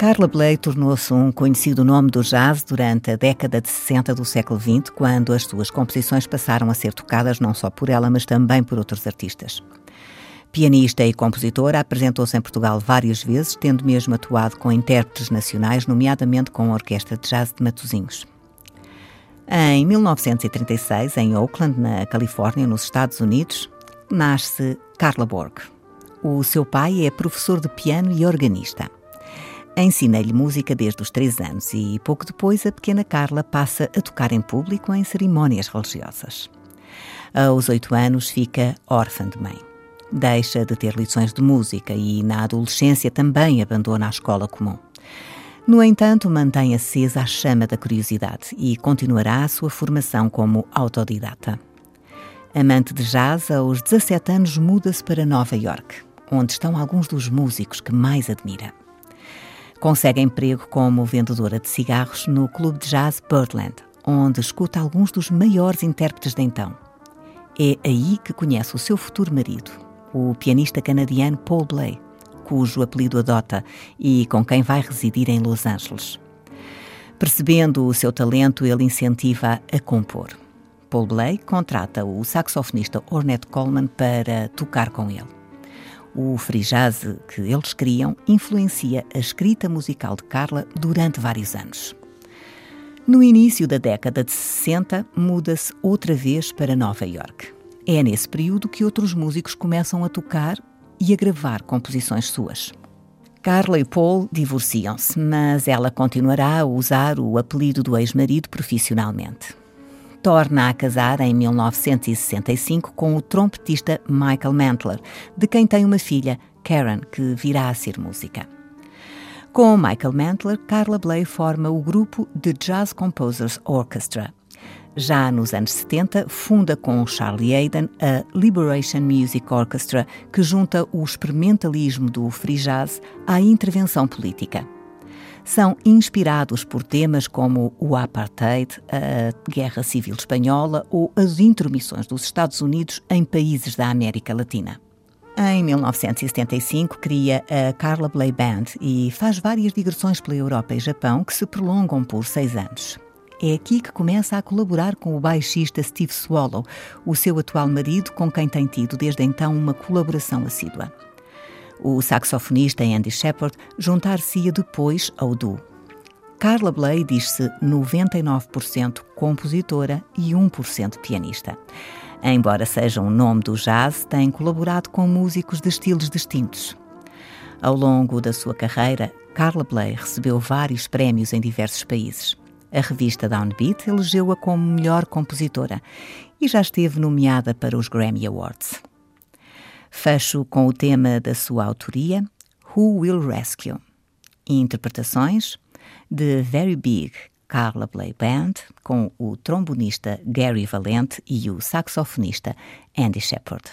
Carla Bley tornou-se um conhecido nome do jazz durante a década de 60 do século XX, quando as suas composições passaram a ser tocadas não só por ela, mas também por outros artistas. Pianista e compositora, apresentou-se em Portugal várias vezes, tendo mesmo atuado com intérpretes nacionais, nomeadamente com a Orquestra de Jazz de Matosinhos. Em 1936, em Oakland, na Califórnia, nos Estados Unidos, nasce Carla Borg. O seu pai é professor de piano e organista. Ensina-lhe música desde os três anos e, pouco depois, a pequena Carla passa a tocar em público em cerimónias religiosas. Aos oito anos, fica órfã de mãe. Deixa de ter lições de música e, na adolescência, também abandona a escola comum. No entanto, mantém acesa a chama da curiosidade e continuará a sua formação como autodidata. Amante de jazz, aos 17 anos muda-se para Nova York, onde estão alguns dos músicos que mais admira. Consegue emprego como vendedora de cigarros no clube de jazz Birdland, onde escuta alguns dos maiores intérpretes de então. É aí que conhece o seu futuro marido, o pianista canadiano Paul Bley, cujo apelido adota e com quem vai residir em Los Angeles. Percebendo o seu talento, ele incentiva a compor. Paul Bley contrata o saxofonista Ornette Coleman para tocar com ele. O free jazz que eles criam influencia a escrita musical de Carla durante vários anos. No início da década de 60, muda-se outra vez para Nova York. É nesse período que outros músicos começam a tocar e a gravar composições suas. Carla e Paul divorciam-se, mas ela continuará a usar o apelido do ex-marido profissionalmente torna a casar em 1965 com o trompetista Michael Mantler, de quem tem uma filha, Karen, que virá a ser música. Com Michael Mantler, Carla Bley forma o grupo The Jazz Composers Orchestra. Já nos anos 70, funda com Charlie Hayden a Liberation Music Orchestra, que junta o experimentalismo do free jazz à intervenção política são inspirados por temas como o apartheid, a Guerra Civil Espanhola ou as intromissões dos Estados Unidos em países da América Latina. Em 1975, cria a Carla Bley Band e faz várias digressões pela Europa e Japão que se prolongam por seis anos. É aqui que começa a colaborar com o baixista Steve Swallow, o seu atual marido, com quem tem tido desde então uma colaboração assídua. O saxofonista Andy Shepard juntar-se-ia depois ao duo. Carla Bley diz-se 99% compositora e 1% pianista. Embora seja um nome do jazz, tem colaborado com músicos de estilos distintos. Ao longo da sua carreira, Carla Bley recebeu vários prémios em diversos países. A revista Downbeat elegeu-a como melhor compositora e já esteve nomeada para os Grammy Awards. Fecho com o tema da sua autoria, Who Will Rescue? interpretações de Very Big Carla Bley Band, com o trombonista Gary Valente e o saxofonista Andy Shepard.